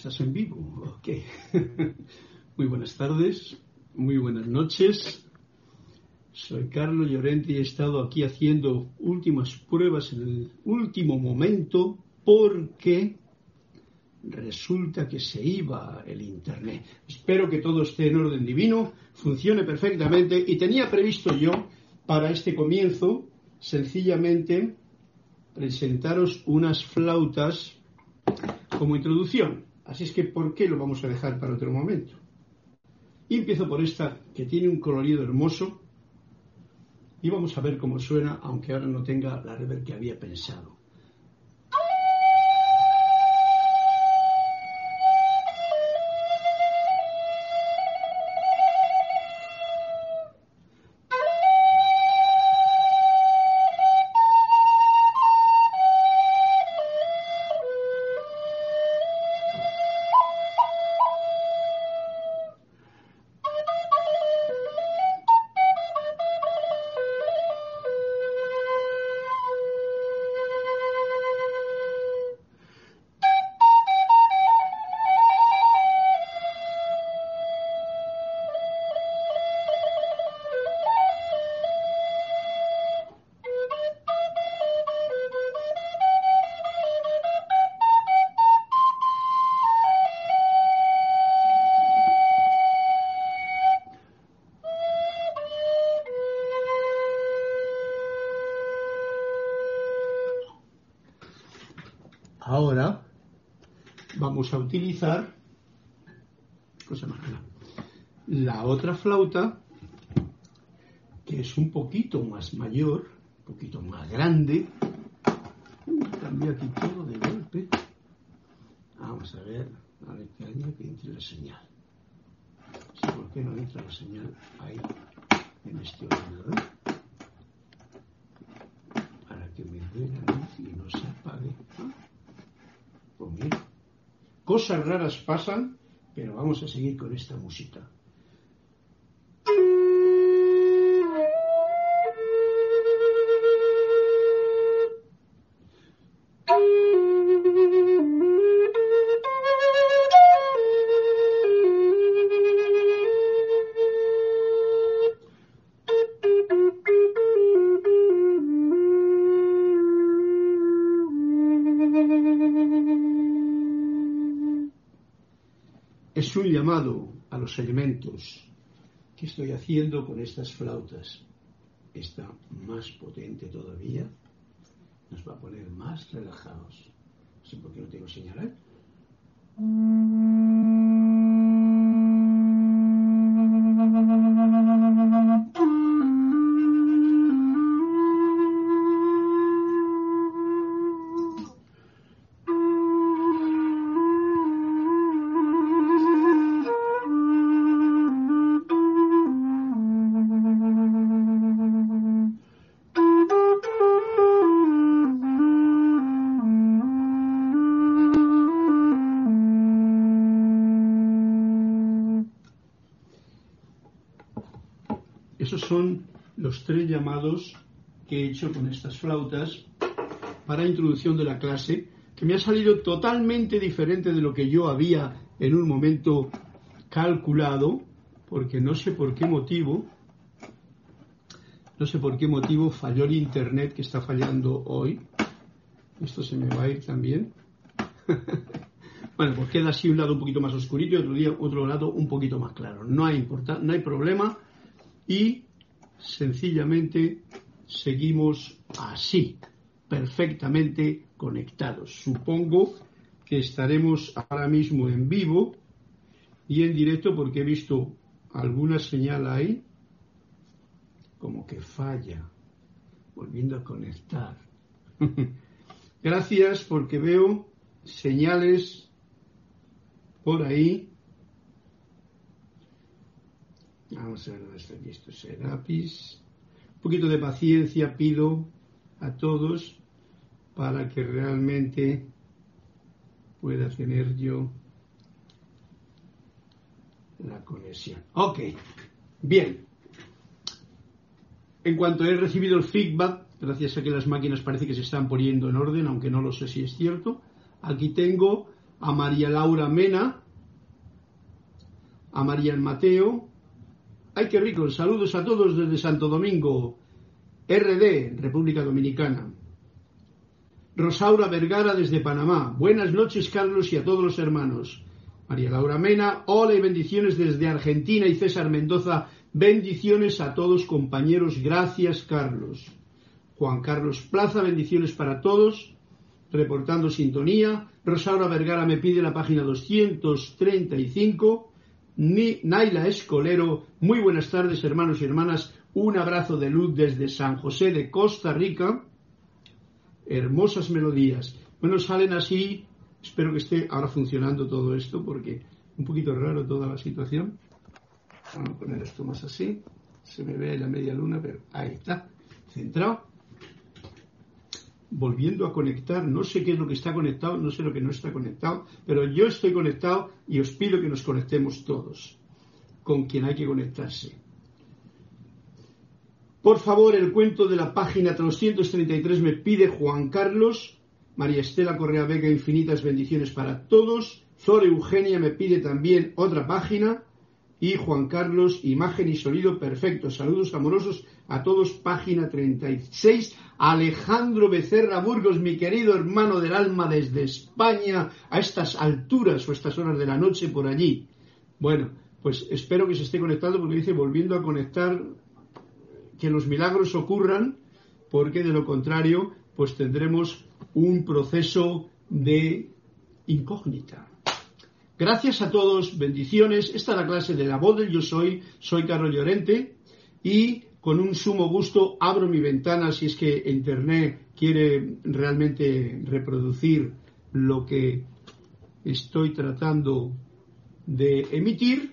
Estás en vivo, ok. muy buenas tardes, muy buenas noches. Soy Carlos Llorente y he estado aquí haciendo últimas pruebas en el último momento porque resulta que se iba el Internet. Espero que todo esté en orden divino, funcione perfectamente y tenía previsto yo para este comienzo sencillamente presentaros unas flautas como introducción. Así es que, ¿por qué lo vamos a dejar para otro momento? Y empiezo por esta que tiene un colorido hermoso y vamos a ver cómo suena, aunque ahora no tenga la reverb que había pensado. Utilizar cosa más la otra flauta que es un poquito más mayor, un poquito más grande. Cambio aquí todo de golpe. Vamos a ver, a ver que año que entre la señal. Sí, ¿Por qué no entra la señal ahí en este ordenador? Para que me dé la luz y no se apague. ¿Ah? Pues cosas raras pasan, pero vamos a seguir con esta música. Llamado a los elementos que estoy haciendo con estas flautas. Esta más potente todavía nos va a poner más relajados. No sé por qué no tengo señal. Para introducción de la clase, que me ha salido totalmente diferente de lo que yo había en un momento calculado, porque no sé por qué motivo, no sé por qué motivo falló el internet que está fallando hoy. Esto se me va a ir también. bueno, pues queda así un lado un poquito más oscurito y otro, día, otro lado un poquito más claro. No hay, no hay problema y sencillamente seguimos así, perfectamente conectados. Supongo que estaremos ahora mismo en vivo y en directo porque he visto alguna señal ahí como que falla, volviendo a conectar. Gracias porque veo señales por ahí Vamos a ver dónde está aquí esto. Serapis. Un poquito de paciencia pido a todos para que realmente pueda tener yo la conexión. Ok, bien. En cuanto he recibido el feedback, gracias a que las máquinas parece que se están poniendo en orden, aunque no lo sé si es cierto, aquí tengo a María Laura Mena, a María el Mateo. ¡Ay, qué rico! Saludos a todos desde Santo Domingo, RD, República Dominicana. Rosaura Vergara desde Panamá. Buenas noches, Carlos, y a todos los hermanos. María Laura Mena, hola y bendiciones desde Argentina y César Mendoza. Bendiciones a todos, compañeros. Gracias, Carlos. Juan Carlos Plaza, bendiciones para todos. Reportando sintonía. Rosaura Vergara me pide la página 235. Naila Escolero, muy buenas tardes hermanos y hermanas, un abrazo de luz desde San José de Costa Rica, hermosas melodías. Bueno, salen así, espero que esté ahora funcionando todo esto porque un poquito raro toda la situación. Vamos a poner esto más así, se me ve la media luna, pero ahí está, centrado volviendo a conectar, no sé qué es lo que está conectado, no sé lo que no está conectado, pero yo estoy conectado y os pido que nos conectemos todos con quien hay que conectarse. Por favor, el cuento de la página 333 me pide Juan Carlos, María Estela Correa Vega, infinitas bendiciones para todos, Zora Eugenia me pide también otra página, y Juan Carlos, imagen y sonido perfecto. Saludos amorosos a todos, página 36. Alejandro Becerra Burgos, mi querido hermano del alma desde España, a estas alturas o estas horas de la noche por allí. Bueno, pues espero que se esté conectando porque dice volviendo a conectar, que los milagros ocurran, porque de lo contrario, pues tendremos un proceso de incógnita. Gracias a todos, bendiciones. Esta es la clase de la voz del yo soy. Soy Carlos Llorente y con un sumo gusto abro mi ventana si es que Internet quiere realmente reproducir lo que estoy tratando de emitir.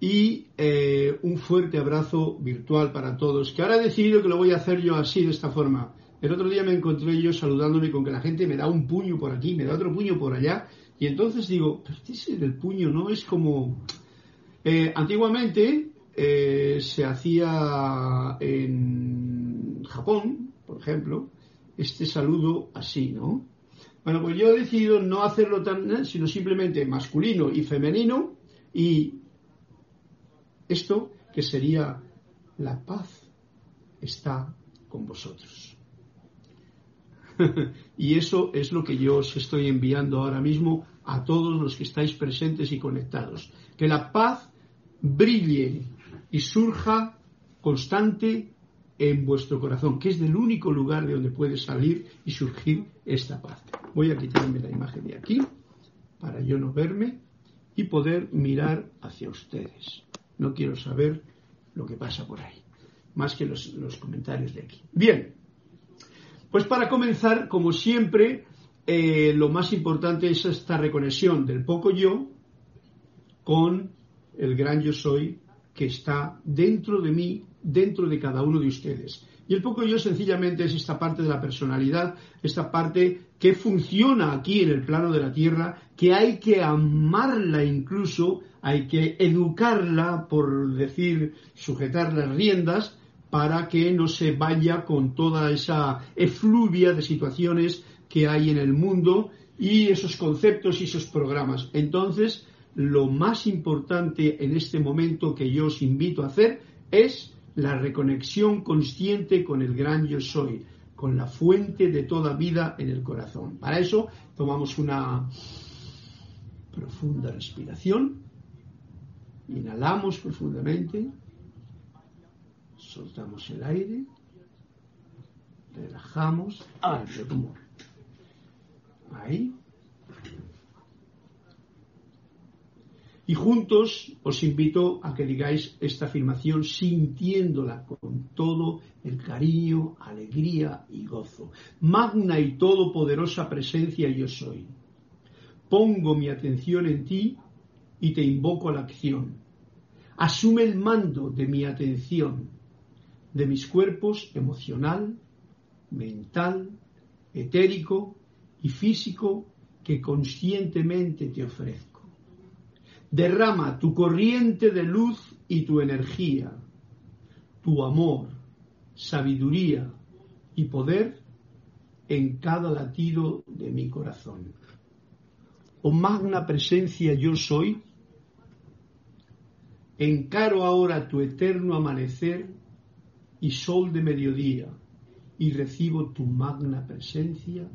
Y eh, un fuerte abrazo virtual para todos, que ahora he decidido que lo voy a hacer yo así, de esta forma. El otro día me encontré yo saludándome con que la gente me da un puño por aquí, me da otro puño por allá, y entonces digo, pero este del puño, ¿no? Es como... Eh, antiguamente eh, se hacía en Japón, por ejemplo, este saludo así, ¿no? Bueno, pues yo he decidido no hacerlo tan, sino simplemente masculino y femenino y esto que sería la paz está con vosotros. y eso es lo que yo os estoy enviando ahora mismo a todos los que estáis presentes y conectados. Que la paz brille y surja constante en vuestro corazón, que es el único lugar de donde puede salir y surgir esta paz. Voy a quitarme la imagen de aquí para yo no verme y poder mirar hacia ustedes. No quiero saber lo que pasa por ahí, más que los, los comentarios de aquí. Bien, pues para comenzar, como siempre, eh, lo más importante es esta reconexión del poco yo con el gran yo soy que está dentro de mí, dentro de cada uno de ustedes. Y el poco yo sencillamente es esta parte de la personalidad, esta parte que funciona aquí en el plano de la tierra, que hay que amarla incluso, hay que educarla, por decir, sujetar las riendas, para que no se vaya con toda esa efluvia de situaciones que hay en el mundo y esos conceptos y esos programas. Entonces, lo más importante en este momento que yo os invito a hacer es la reconexión consciente con el gran yo soy, con la fuente de toda vida en el corazón. Para eso tomamos una profunda respiración, inhalamos profundamente, soltamos el aire, relajamos, al pulmón. Ahí. Y juntos os invito a que digáis esta afirmación sintiéndola con todo el cariño, alegría y gozo. Magna y todopoderosa presencia yo soy. Pongo mi atención en ti y te invoco a la acción. Asume el mando de mi atención, de mis cuerpos emocional, mental, etérico y físico que conscientemente te ofrezco. Derrama tu corriente de luz y tu energía, tu amor, sabiduría y poder en cada latido de mi corazón. oh magna presencia yo soy, encaro ahora tu eterno amanecer y sol de mediodía y recibo tu magna presencia,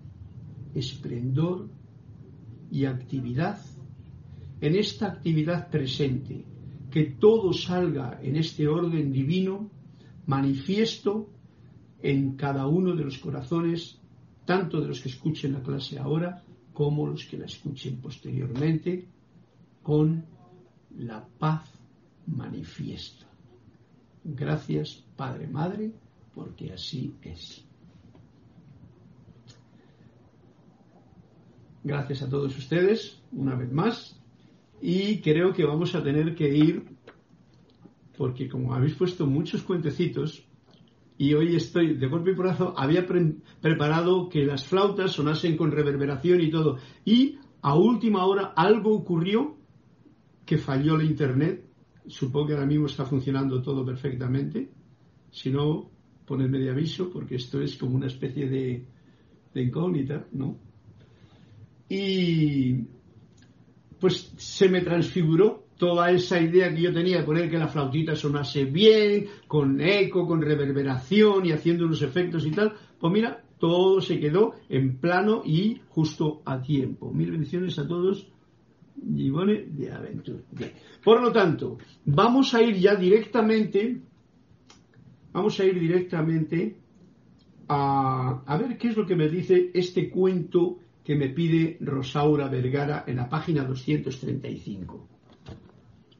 esplendor y actividad. En esta actividad presente, que todo salga en este orden divino, manifiesto en cada uno de los corazones, tanto de los que escuchen la clase ahora como los que la escuchen posteriormente, con la paz manifiesta. Gracias, Padre, Madre, porque así es. Gracias a todos ustedes, una vez más, y creo que vamos a tener que ir, porque como habéis puesto muchos cuentecitos, y hoy estoy de golpe y porrazo, había preparado que las flautas sonasen con reverberación y todo. Y a última hora algo ocurrió que falló la internet. Supongo que ahora mismo está funcionando todo perfectamente. Si no, ponedme de aviso, porque esto es como una especie de, de incógnita, ¿no? Y pues se me transfiguró toda esa idea que yo tenía de poner que la flautita sonase bien, con eco, con reverberación y haciendo unos efectos y tal, pues mira, todo se quedó en plano y justo a tiempo. Mil bendiciones a todos. Gibone de Aventura. Por lo tanto, vamos a ir ya directamente, vamos a ir directamente a, a ver qué es lo que me dice este cuento que me pide Rosaura Vergara en la página 235.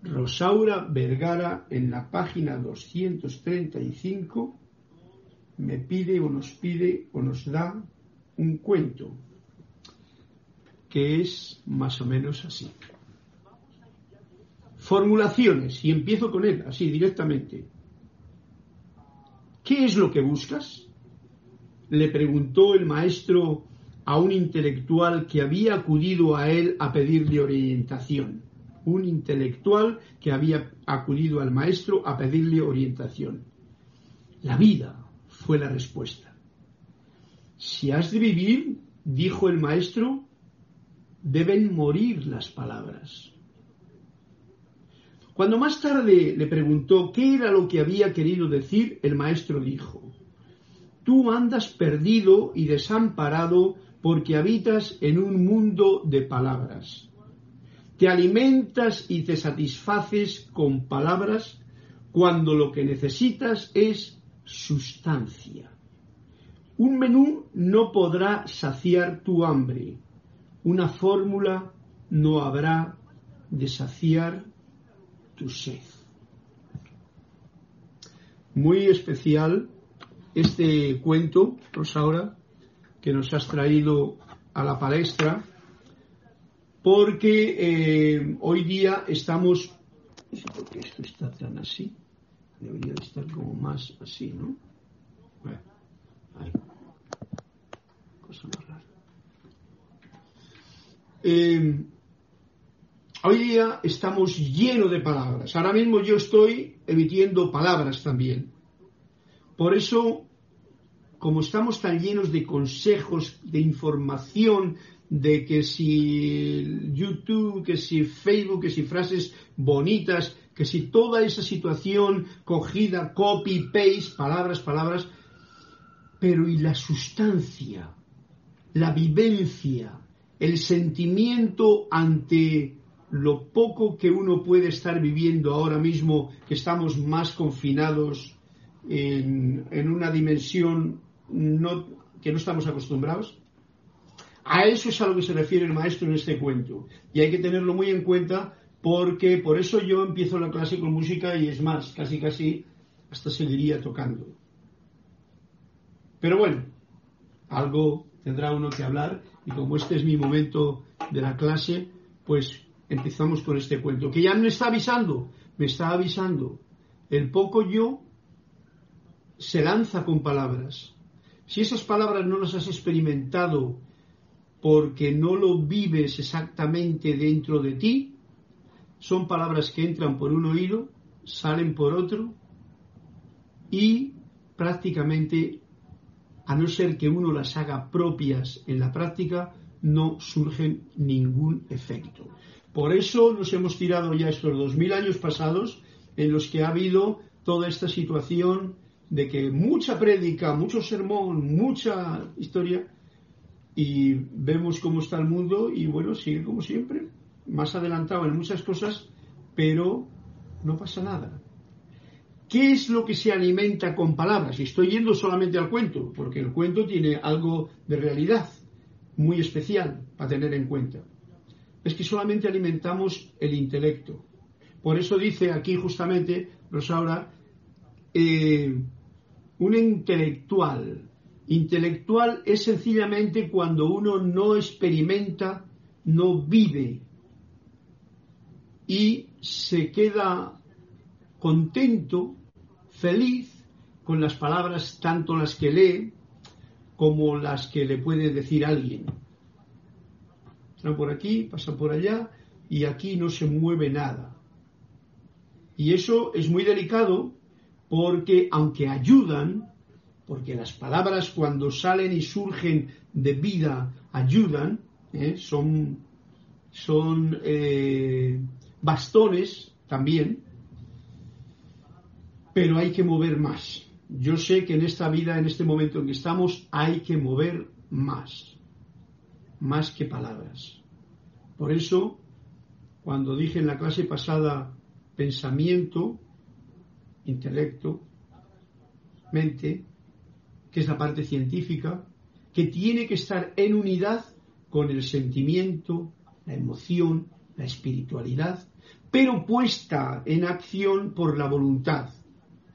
Rosaura Vergara en la página 235 me pide o nos pide o nos da un cuento que es más o menos así. Formulaciones, y empiezo con él, así directamente. ¿Qué es lo que buscas? Le preguntó el maestro a un intelectual que había acudido a él a pedirle orientación un intelectual que había acudido al maestro a pedirle orientación. La vida fue la respuesta. Si has de vivir, dijo el maestro, deben morir las palabras. Cuando más tarde le preguntó qué era lo que había querido decir, el maestro dijo, Tú andas perdido y desamparado porque habitas en un mundo de palabras te alimentas y te satisfaces con palabras cuando lo que necesitas es sustancia. Un menú no podrá saciar tu hambre. Una fórmula no habrá de saciar tu sed. Muy especial este cuento, Rosaura, que nos has traído a la palestra porque eh, hoy día estamos, no sé por qué esto está tan así, debería de estar como más así, ¿no? Bueno, ahí. Cosa más rara. Eh, hoy día estamos llenos de palabras. Ahora mismo yo estoy emitiendo palabras también. Por eso, como estamos tan llenos de consejos, de información, de que si YouTube, que si Facebook, que si frases bonitas, que si toda esa situación cogida, copy, paste, palabras, palabras, pero ¿y la sustancia? La vivencia, el sentimiento ante lo poco que uno puede estar viviendo ahora mismo, que estamos más confinados en, una dimensión no, que no estamos acostumbrados? A eso es a lo que se refiere el maestro en este cuento. Y hay que tenerlo muy en cuenta porque por eso yo empiezo la clase con música y es más, casi casi hasta seguiría tocando. Pero bueno, algo tendrá uno que hablar y como este es mi momento de la clase, pues empezamos con este cuento, que ya me está avisando, me está avisando. El poco yo se lanza con palabras. Si esas palabras no las has experimentado porque no lo vives exactamente dentro de ti, son palabras que entran por un oído, salen por otro y prácticamente, a no ser que uno las haga propias en la práctica, no surge ningún efecto. Por eso nos hemos tirado ya estos dos mil años pasados en los que ha habido toda esta situación de que mucha prédica, mucho sermón, mucha historia, y vemos cómo está el mundo y bueno, sigue como siempre, más adelantado en muchas cosas, pero no pasa nada. ¿Qué es lo que se alimenta con palabras? Y estoy yendo solamente al cuento, porque el cuento tiene algo de realidad muy especial para tener en cuenta. Es que solamente alimentamos el intelecto. Por eso dice aquí justamente Rosaura, eh, un intelectual. Intelectual es sencillamente cuando uno no experimenta, no vive y se queda contento, feliz con las palabras, tanto las que lee como las que le puede decir alguien. Está por aquí, pasa por allá y aquí no se mueve nada. Y eso es muy delicado porque aunque ayudan, porque las palabras cuando salen y surgen de vida ayudan, ¿eh? son, son eh, bastones también, pero hay que mover más. Yo sé que en esta vida, en este momento en que estamos, hay que mover más, más que palabras. Por eso, cuando dije en la clase pasada pensamiento, intelecto, mente, que es la parte científica, que tiene que estar en unidad con el sentimiento, la emoción, la espiritualidad, pero puesta en acción por la voluntad.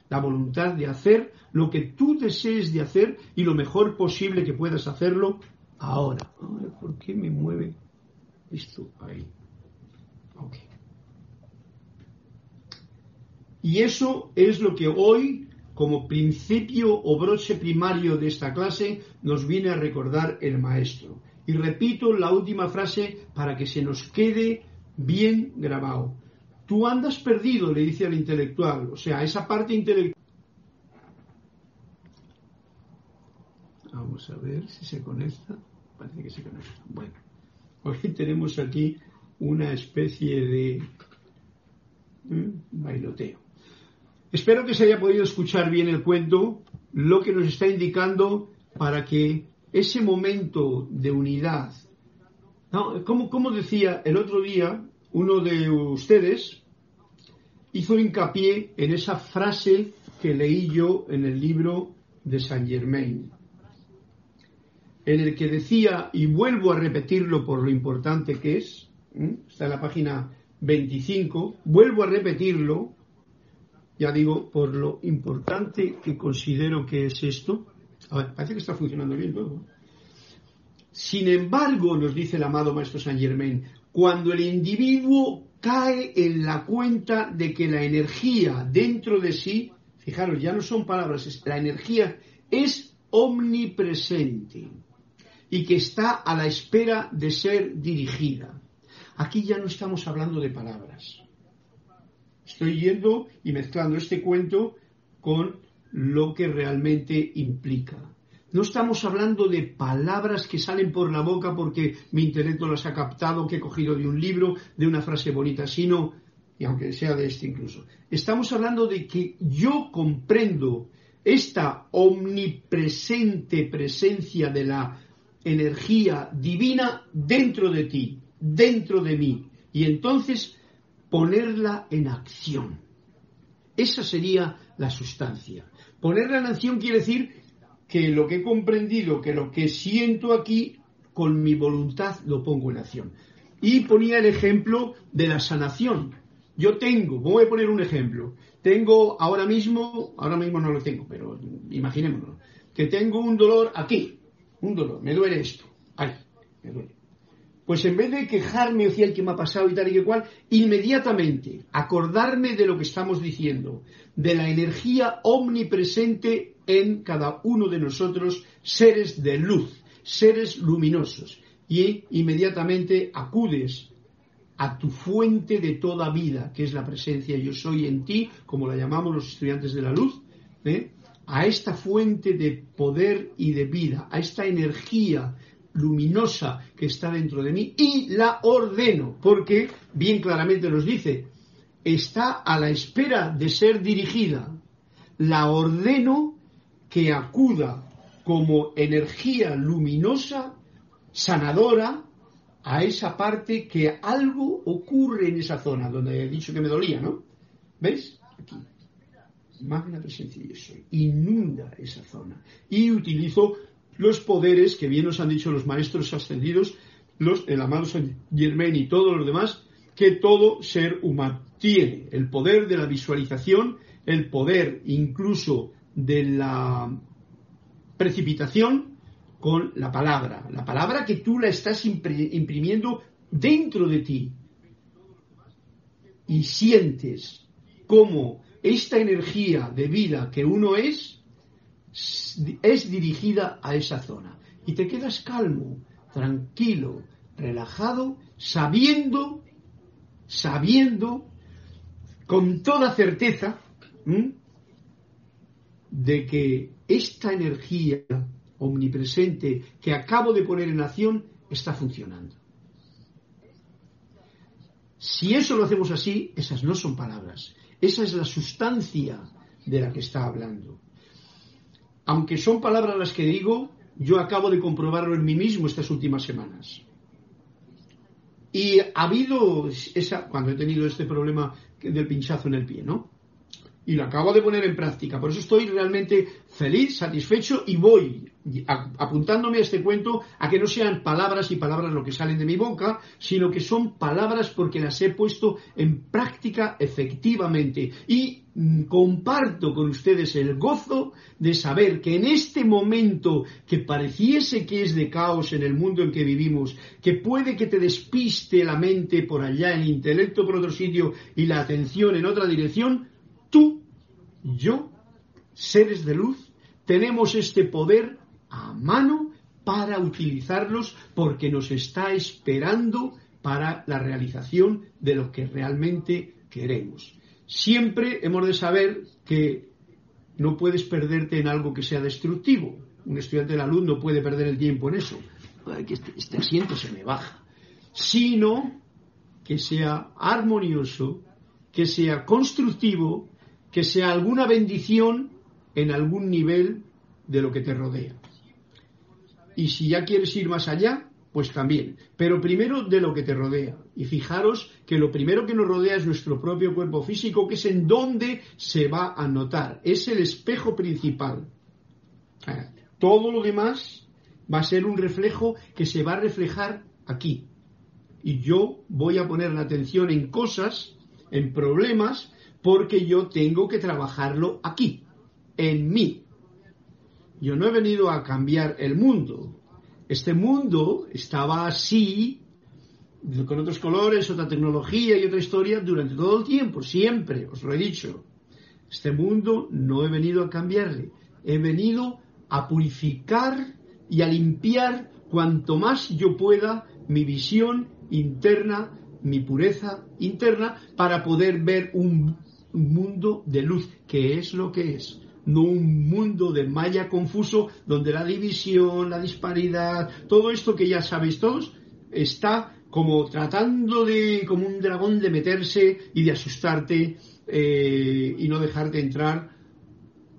La voluntad de hacer lo que tú desees de hacer y lo mejor posible que puedas hacerlo ahora. ¿Por qué me mueve esto ahí? Y eso es lo que hoy, como principio o broche primario de esta clase, nos viene a recordar el maestro. Y repito la última frase para que se nos quede bien grabado. Tú andas perdido, le dice al intelectual, o sea, esa parte intelectual. Vamos a ver si se conecta. Parece que se conecta. Bueno, hoy tenemos aquí una especie de bailoteo. Espero que se haya podido escuchar bien el cuento, lo que nos está indicando para que ese momento de unidad, como, decía el otro día uno de ustedes, hizo hincapié en esa frase que leí yo en el libro de Saint Germain, en el que decía, y vuelvo a repetirlo por lo importante que es, está en la página 25, vuelvo a repetirlo, ya digo, por lo importante que considero que es esto. A ver, parece que está funcionando bien todo. Sin embargo, nos dice el amado Maestro Saint Germain, cuando el individuo cae en la cuenta de que la energía dentro de sí, fijaros, ya no son palabras, la energía es omnipresente y que está a la espera de ser dirigida. Aquí ya no estamos hablando de palabras. Estoy yendo y mezclando este cuento con lo que realmente implica. No estamos hablando de palabras que salen por la boca porque mi intelecto las ha captado, que he cogido de un libro, de una frase bonita, sino, y aunque sea de este incluso, estamos hablando de que yo comprendo esta omnipresente presencia de la energía divina dentro de ti, dentro de mí. Y entonces ponerla en acción. Esa sería la sustancia. Ponerla en acción quiere decir que lo que he comprendido, que lo que siento aquí, con mi voluntad lo pongo en acción. Y ponía el ejemplo de la sanación. Yo tengo, voy a poner un ejemplo. Tengo ahora mismo, ahora mismo no lo tengo, pero imaginémonos, que tengo un dolor aquí, un dolor, me duele esto, ay, me duele. Pues en vez de quejarme o decir que me ha pasado y tal y que cual, inmediatamente acordarme de lo que estamos diciendo, de la energía omnipresente en cada uno de nosotros, seres de luz, seres luminosos. Y inmediatamente acudes a tu fuente de toda vida, que es la presencia yo soy en ti, como la llamamos los estudiantes de la luz, ¿eh? a esta fuente de poder y de vida, a esta energía luminosa que está dentro de mí y la ordeno, porque bien claramente nos dice, está a la espera de ser dirigida. La ordeno que acuda como energía luminosa, sanadora, a esa parte que algo ocurre en esa zona, donde he dicho que me dolía, ¿no? ¿Veis? Aquí. Magna presencia yo soy. Inunda esa zona. Y utilizo los poderes que bien nos han dicho los maestros ascendidos, los, el amado San Germain y todos los demás, que todo ser humano tiene. El poder de la visualización, el poder incluso de la precipitación con la palabra. La palabra que tú la estás imprimiendo dentro de ti. Y sientes cómo esta energía de vida que uno es es dirigida a esa zona. Y te quedas calmo, tranquilo, relajado, sabiendo, sabiendo, con toda certeza, de que esta energía omnipresente que acabo de poner en acción está funcionando. Si eso lo hacemos así, esas no son palabras, esa es la sustancia de la que está hablando aunque son palabras las que digo, yo acabo de comprobarlo en mí mismo estas últimas semanas. Y ha habido esa, cuando he tenido este problema del pinchazo en el pie, ¿no? Y lo acabo de poner en práctica. Por eso estoy realmente feliz, satisfecho y voy apuntándome a este cuento a que no sean palabras y palabras lo que salen de mi boca, sino que son palabras porque las he puesto en práctica efectivamente. Y comparto con ustedes el gozo de saber que en este momento que pareciese que es de caos en el mundo en que vivimos, que puede que te despiste la mente por allá, el intelecto por otro sitio y la atención en otra dirección, tú, yo, seres de luz, tenemos este poder a mano para utilizarlos porque nos está esperando para la realización de lo que realmente queremos. Siempre hemos de saber que no puedes perderte en algo que sea destructivo. Un estudiante de la no puede perder el tiempo en eso. Este, este asiento se me baja. Sino que sea armonioso, que sea constructivo, que sea alguna bendición en algún nivel de lo que te rodea. Y si ya quieres ir más allá, pues también. Pero primero de lo que te rodea. Y fijaros que lo primero que nos rodea es nuestro propio cuerpo físico, que es en donde se va a notar. Es el espejo principal. Todo lo demás va a ser un reflejo que se va a reflejar aquí. Y yo voy a poner la atención en cosas, en problemas, porque yo tengo que trabajarlo aquí, en mí, yo no he venido a cambiar el mundo. Este mundo estaba así, con otros colores, otra tecnología y otra historia durante todo el tiempo, siempre, os lo he dicho. Este mundo no he venido a cambiarle, he venido a purificar y a limpiar cuanto más yo pueda mi visión interna, mi pureza interna, para poder ver un mundo de luz, que es lo que es no un mundo de malla confuso donde la división, la disparidad, todo esto que ya sabéis todos, está como tratando de, como un dragón, de meterse y de asustarte eh, y no dejarte entrar,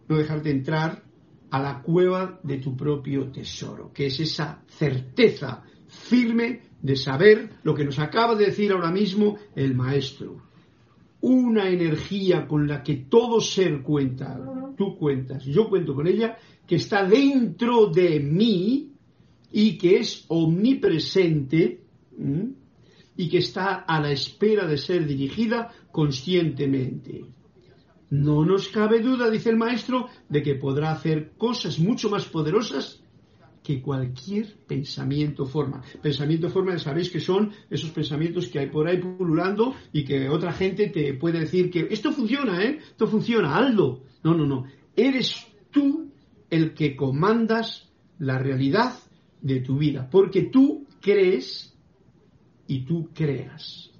no dejarte entrar a la cueva de tu propio tesoro, que es esa certeza firme de saber lo que nos acaba de decir ahora mismo el maestro. Una energía con la que todo ser cuenta, tú cuentas, yo cuento con ella, que está dentro de mí y que es omnipresente y que está a la espera de ser dirigida conscientemente. No nos cabe duda, dice el maestro, de que podrá hacer cosas mucho más poderosas que cualquier pensamiento forma. Pensamiento forma, sabéis que son esos pensamientos que hay por ahí pululando y que otra gente te puede decir que esto funciona, ¿eh? Esto funciona, Aldo. No, no, no. Eres tú el que comandas la realidad de tu vida, porque tú crees y tú creas.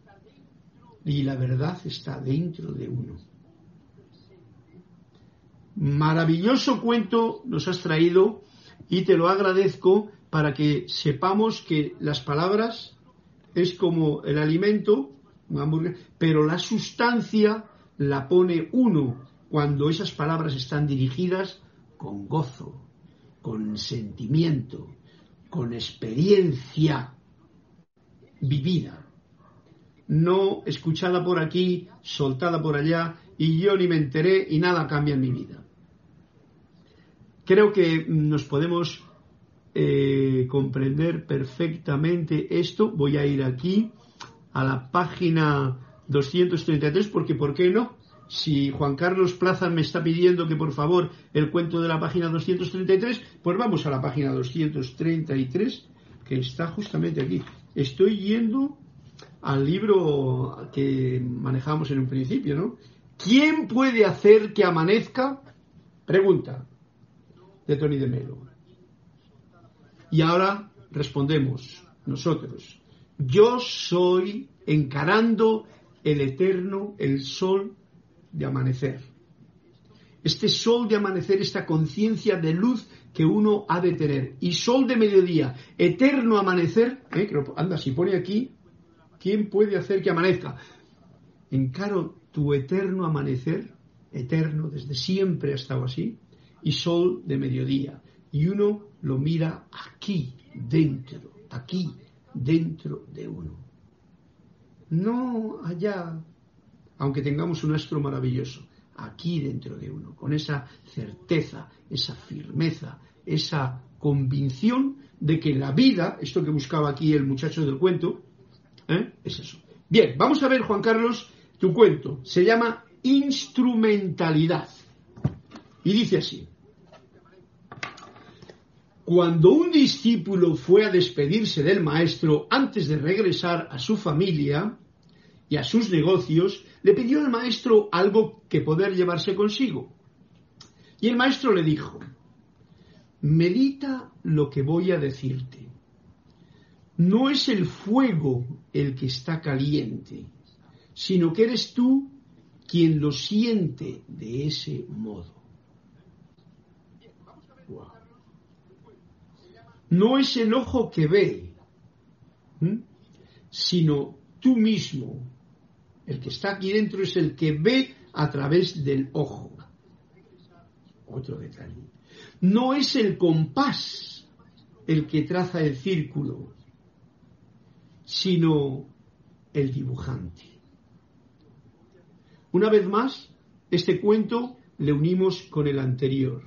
Y la verdad está dentro de uno. Maravilloso cuento nos has traído y te lo agradezco para que sepamos que las palabras es como el alimento, pero la sustancia la pone uno cuando esas palabras están dirigidas con gozo, con sentimiento, con experiencia vivida, no escuchada por aquí, soltada por allá, y yo ni me enteré y nada cambia en mi vida. Creo que nos podemos eh, comprender perfectamente esto. Voy a ir aquí a la página 233 porque, ¿por qué no? Si Juan Carlos Plaza me está pidiendo que por favor el cuento de la página 233, pues vamos a la página 233 que está justamente aquí. Estoy yendo al libro que manejamos en un principio, ¿no? ¿Quién puede hacer que amanezca? Pregunta de Tony de Melo. Y ahora respondemos nosotros. Yo soy encarando el eterno, el sol de amanecer. Este sol de amanecer, esta conciencia de luz que uno ha de tener. Y sol de mediodía, eterno amanecer, ¿eh? anda, si pone aquí, ¿quién puede hacer que amanezca? Encaro tu eterno amanecer, eterno, desde siempre ha estado así, y sol de mediodía. Y uno lo mira aquí, dentro, aquí, dentro de uno. No allá, aunque tengamos un astro maravilloso, aquí dentro de uno, con esa certeza, esa firmeza, esa convicción de que la vida, esto que buscaba aquí el muchacho del cuento, ¿eh? es eso. Bien, vamos a ver, Juan Carlos, tu cuento. Se llama Instrumentalidad. Y dice así. Cuando un discípulo fue a despedirse del maestro antes de regresar a su familia a sus negocios, le pidió al maestro algo que poder llevarse consigo. Y el maestro le dijo, medita lo que voy a decirte. No es el fuego el que está caliente, sino que eres tú quien lo siente de ese modo. no es el ojo que ve, sino tú mismo. El que está aquí dentro es el que ve a través del ojo. Otro detalle. No es el compás el que traza el círculo, sino el dibujante. Una vez más, este cuento le unimos con el anterior.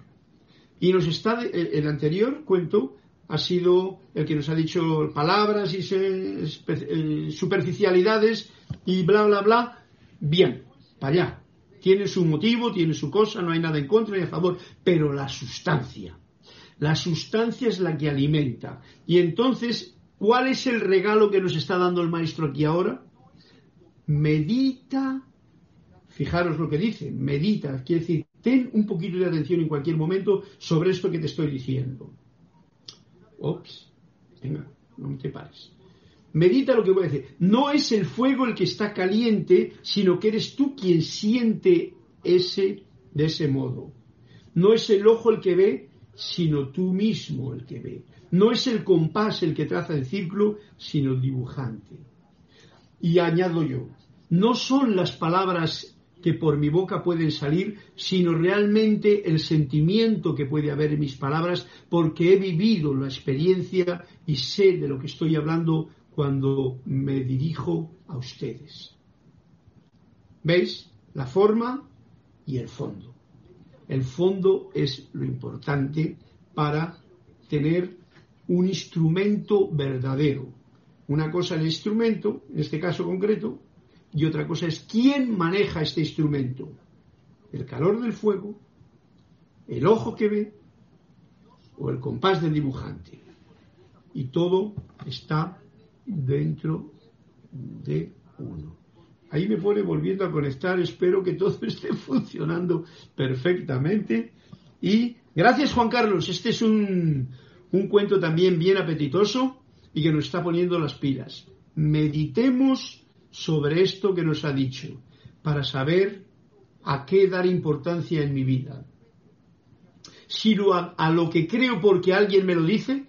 Y nos está el anterior cuento ha sido el que nos ha dicho palabras y eh, superficialidades y bla, bla, bla. Bien, para allá. Tiene su motivo, tiene su cosa, no hay nada en contra ni a favor, pero la sustancia. La sustancia es la que alimenta. Y entonces, ¿cuál es el regalo que nos está dando el maestro aquí ahora? Medita, fijaros lo que dice, medita, quiere decir, ten un poquito de atención en cualquier momento sobre esto que te estoy diciendo Ops, venga, no te pares. Medita lo que voy a decir. No es el fuego el que está caliente, sino que eres tú quien siente ese de ese modo. No es el ojo el que ve, sino tú mismo el que ve. No es el compás el que traza el círculo, sino el dibujante. Y añado yo, no son las palabras que por mi boca pueden salir, sino realmente el sentimiento que puede haber en mis palabras, porque he vivido la experiencia y sé de lo que estoy hablando cuando me dirijo a ustedes. ¿Veis? La forma y el fondo. El fondo es lo importante para tener un instrumento verdadero. Una cosa el instrumento, en este caso concreto, y otra cosa es quién maneja este instrumento. El calor del fuego, el ojo que ve o el compás del dibujante. Y todo está dentro de uno. Ahí me pone volviendo a conectar, espero que todo esté funcionando perfectamente. Y gracias Juan Carlos, este es un, un cuento también bien apetitoso y que nos está poniendo las pilas. Meditemos sobre esto que nos ha dicho, para saber a qué dar importancia en mi vida. Si a, a lo que creo porque alguien me lo dice,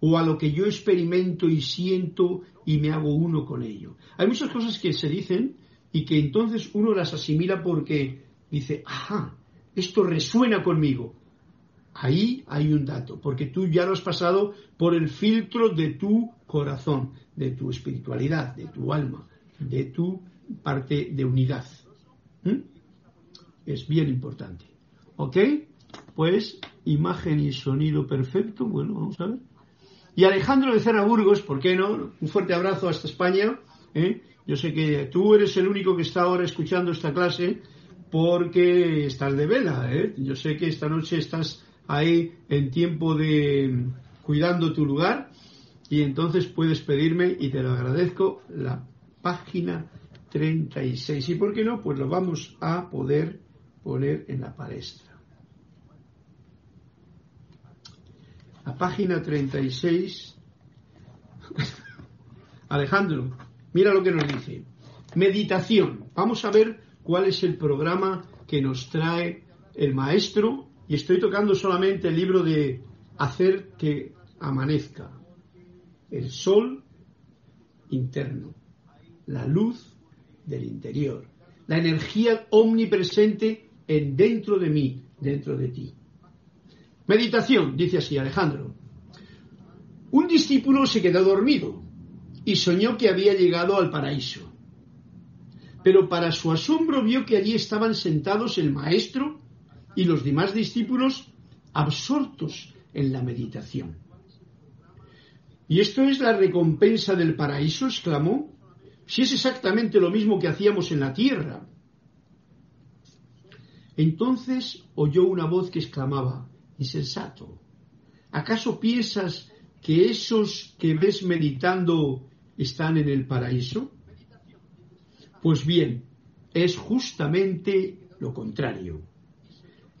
o a lo que yo experimento y siento y me hago uno con ello. Hay muchas cosas que se dicen y que entonces uno las asimila porque dice, ajá, esto resuena conmigo. Ahí hay un dato, porque tú ya lo has pasado por el filtro de tu corazón, de tu espiritualidad, de tu alma, de tu parte de unidad. ¿Mm? Es bien importante. ¿Ok? Pues imagen y sonido perfecto. Bueno, vamos a ver. Y Alejandro de Cerra Burgos, ¿por qué no? Un fuerte abrazo hasta España. ¿eh? Yo sé que tú eres el único que está ahora escuchando esta clase porque estás de vela. ¿eh? Yo sé que esta noche estás ahí en tiempo de cuidando tu lugar y entonces puedes pedirme y te lo agradezco la página 36. ¿Y por qué no? Pues lo vamos a poder poner en la palestra. La página 36. Alejandro, mira lo que nos dice. Meditación. Vamos a ver cuál es el programa que nos trae el maestro. Y estoy tocando solamente el libro de Hacer que amanezca. El sol interno. La luz del interior. La energía omnipresente en dentro de mí, dentro de ti. Meditación, dice así Alejandro. Un discípulo se quedó dormido y soñó que había llegado al paraíso. Pero para su asombro vio que allí estaban sentados el maestro y los demás discípulos absortos en la meditación. ¿Y esto es la recompensa del paraíso? exclamó. Si es exactamente lo mismo que hacíamos en la tierra. Entonces oyó una voz que exclamaba, insensato. ¿Acaso piensas que esos que ves meditando están en el paraíso? Pues bien, es justamente lo contrario.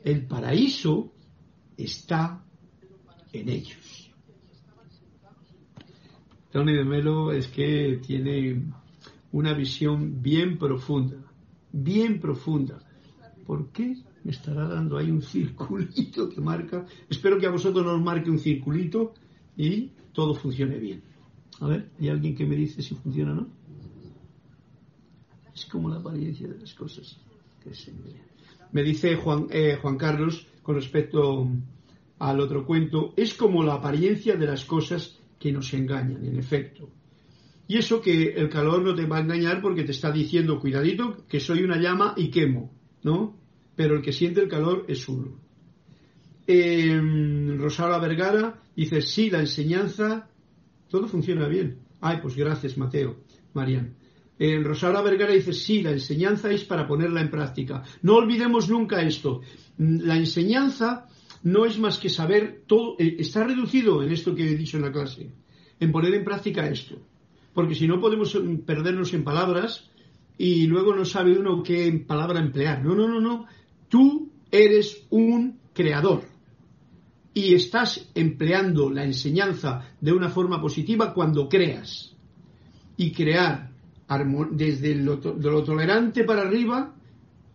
El paraíso está en ellos. Tony de Melo es que tiene una visión bien profunda, bien profunda. ¿Por qué me estará dando ahí un circulito que marca. Espero que a vosotros nos marque un circulito y todo funcione bien. A ver, ¿hay alguien que me dice si funciona o no? Es como la apariencia de las cosas. me dice Juan, eh, Juan Carlos con respecto al otro cuento, es como la apariencia de las cosas que nos engañan, en efecto. Y eso que el calor no te va a engañar porque te está diciendo, cuidadito, que soy una llama y quemo, ¿no? pero el que siente el calor es uno. Eh, Vergara dice, sí, la enseñanza, todo funciona bien. Ay, pues gracias, Mateo, Marian. Eh, Rosaura Vergara dice, sí, la enseñanza es para ponerla en práctica. No olvidemos nunca esto. La enseñanza no es más que saber todo, eh, está reducido en esto que he dicho en la clase, en poner en práctica esto. Porque si no podemos mm, perdernos en palabras y luego no sabe uno qué palabra emplear. No, no, no, no. Tú eres un creador y estás empleando la enseñanza de una forma positiva cuando creas. Y crear desde lo, lo tolerante para arriba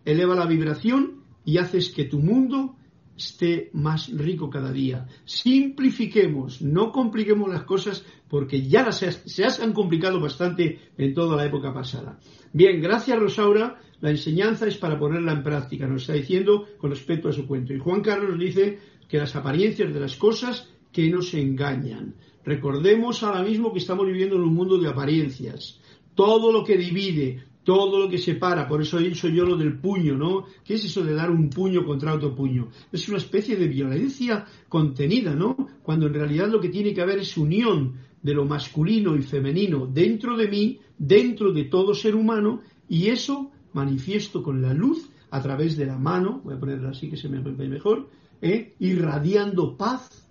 eleva la vibración y haces que tu mundo esté más rico cada día. Simplifiquemos, no compliquemos las cosas porque ya las, se han complicado bastante en toda la época pasada. Bien, gracias Rosaura la enseñanza es para ponerla en práctica, nos está diciendo con respecto a su cuento. Y Juan Carlos dice que las apariencias de las cosas que nos engañan. Recordemos ahora mismo que estamos viviendo en un mundo de apariencias. Todo lo que divide, todo lo que separa, por eso he dicho yo lo del puño, ¿no? ¿Qué es eso de dar un puño contra otro puño? Es una especie de violencia contenida, ¿no? Cuando en realidad lo que tiene que haber es unión de lo masculino y femenino dentro de mí, dentro de todo ser humano, y eso manifiesto con la luz a través de la mano, voy a ponerla así que se me ve mejor, ¿eh? irradiando paz,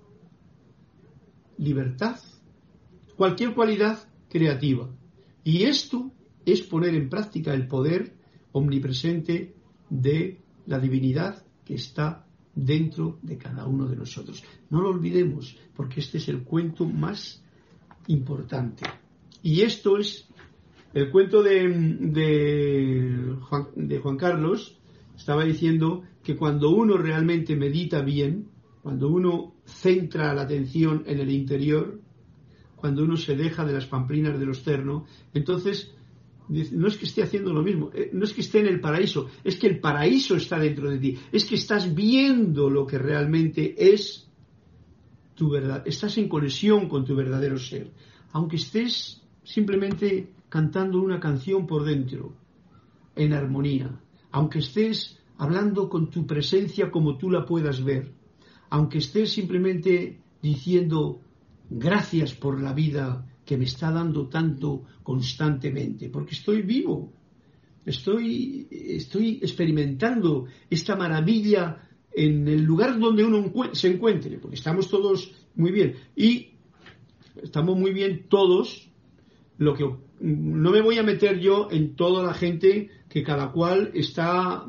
libertad, cualquier cualidad creativa. Y esto es poner en práctica el poder omnipresente de la divinidad que está dentro de cada uno de nosotros. No lo olvidemos, porque este es el cuento más importante. Y esto es el cuento de, de, Juan, Carlos estaba diciendo que cuando uno realmente medita bien, cuando uno centra la atención en el interior, cuando uno se deja de las pamplinas de los ternos, no es que esté haciendo lo mismo, eh, no es que esté en el paraíso, es que el paraíso está dentro de ti, es que estás viendo lo que realmente es tu verdad, estás en conexión con tu verdadero ser, aunque estés simplemente cantando una canción por dentro, en armonía, aunque estés hablando con tu presencia como tú la puedas ver, aunque estés simplemente diciendo gracias por la vida que me está dando tanto constantemente, porque estoy vivo, estoy, estoy experimentando esta maravilla en el lugar donde uno se encuentre, porque estamos todos muy bien. Y estamos muy bien todos, lo que no me voy a meter yo en toda la gente que cada cual está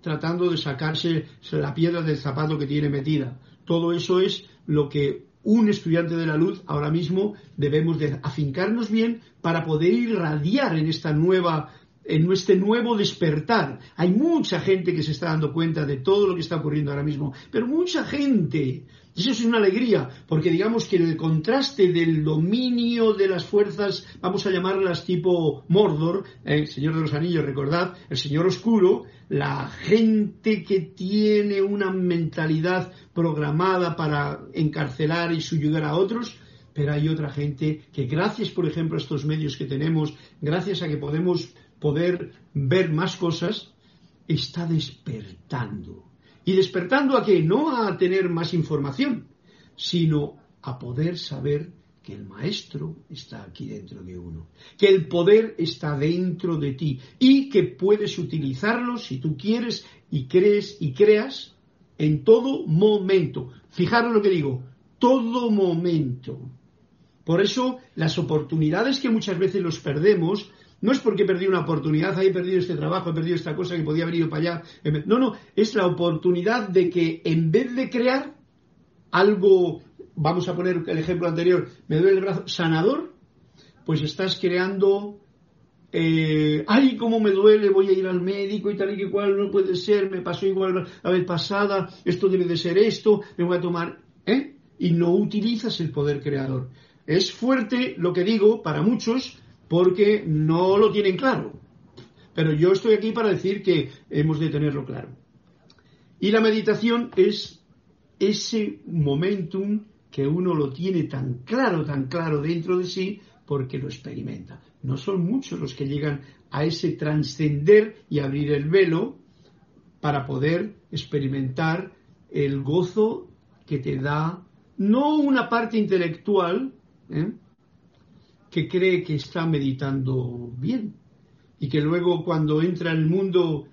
tratando de sacarse la piedra del zapato que tiene metida. Todo eso es lo que un estudiante de la luz ahora mismo debemos de afincarnos bien para poder irradiar en esta nueva en este nuevo despertar. Hay mucha gente que se está dando cuenta de todo lo que está ocurriendo ahora mismo, pero mucha gente. Y eso es una alegría, porque digamos que el contraste del dominio de las fuerzas, vamos a llamarlas tipo Mordor, el eh, Señor de los Anillos, recordad, el Señor Oscuro, la gente que tiene una mentalidad programada para encarcelar y subyugar a otros, pero hay otra gente que gracias, por ejemplo, a estos medios que tenemos, gracias a que podemos poder ver más cosas, está despertando. ¿Y despertando a qué? No a tener más información, sino a poder saber que el maestro está aquí dentro de uno, que el poder está dentro de ti y que puedes utilizarlo si tú quieres y crees y creas en todo momento. Fijaros lo que digo, todo momento. Por eso las oportunidades que muchas veces los perdemos no es porque he perdido una oportunidad, he perdido este trabajo, he perdido esta cosa que podía haber ido para allá. No, no, es la oportunidad de que en vez de crear algo, vamos a poner el ejemplo anterior, me duele el brazo, sanador, pues estás creando, eh, ay, cómo me duele, voy a ir al médico y tal y que cual, no puede ser, me pasó igual la vez pasada, esto debe de ser esto, me voy a tomar, ¿eh? Y no utilizas el poder creador. Es fuerte lo que digo para muchos, porque no lo tienen claro. Pero yo estoy aquí para decir que hemos de tenerlo claro. Y la meditación es ese momentum que uno lo tiene tan claro, tan claro dentro de sí, porque lo experimenta. No son muchos los que llegan a ese trascender y abrir el velo para poder experimentar el gozo que te da no una parte intelectual, ¿eh? Que cree que está meditando bien y que luego cuando entra en el mundo,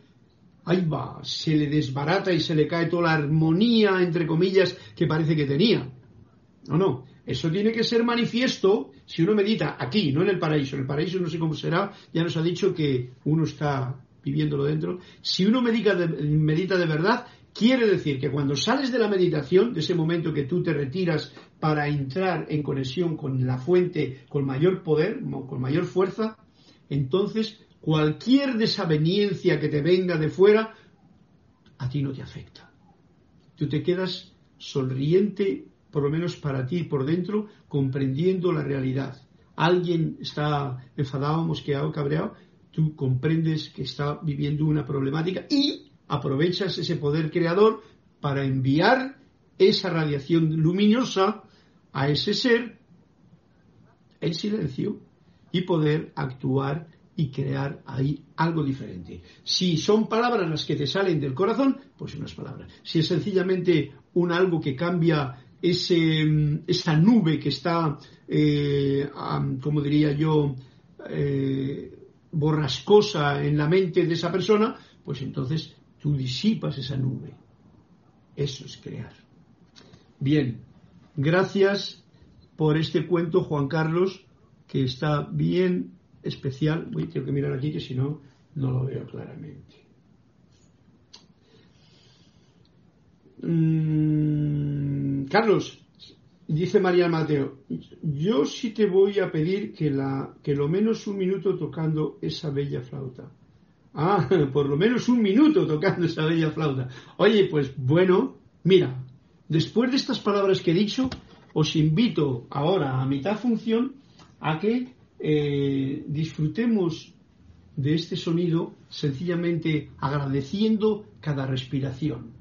ahí va, se le desbarata y se le cae toda la armonía, entre comillas, que parece que tenía. No, no, eso tiene que ser manifiesto si uno medita aquí, no en el paraíso. En el paraíso no sé cómo será, ya nos ha dicho que uno está viviéndolo dentro. Si uno medita medita de verdad, quiere decir que cuando sales de la meditación, de ese momento que tú te retiras para entrar en conexión con la fuente con mayor poder, con mayor fuerza, entonces cualquier desaveniencia que te venga de fuera, a ti no te afecta. Tú te quedas sonriente, por lo menos para ti por dentro, comprendiendo la realidad. Alguien está enfadado, mosqueado, cabreado, tú comprendes que está viviendo una problemática y aprovechas ese poder creador para enviar esa radiación luminosa a ese ser en silencio y poder actuar y crear ahí algo diferente. Si son palabras las que te salen del corazón, pues unas palabras. Si es sencillamente un algo que cambia ese, esa nube que está, eh, como diría yo, eh, borrascosa en la mente de esa persona, pues entonces tú disipas esa nube. Eso es crear. Bien, Gracias por este cuento, Juan Carlos, que está bien especial. Voy, tengo que mirar aquí que si no, no lo veo claramente. Mm, Carlos, dice María Mateo, yo sí te voy a pedir que, la, que lo menos un minuto tocando esa bella flauta. Ah, por lo menos un minuto tocando esa bella flauta. Oye, pues bueno, mira, después de estas palabras que he dicho, os invito ahora a mitad función a que eh, disfrutemos de este sonido sencillamente agradeciendo cada respiración.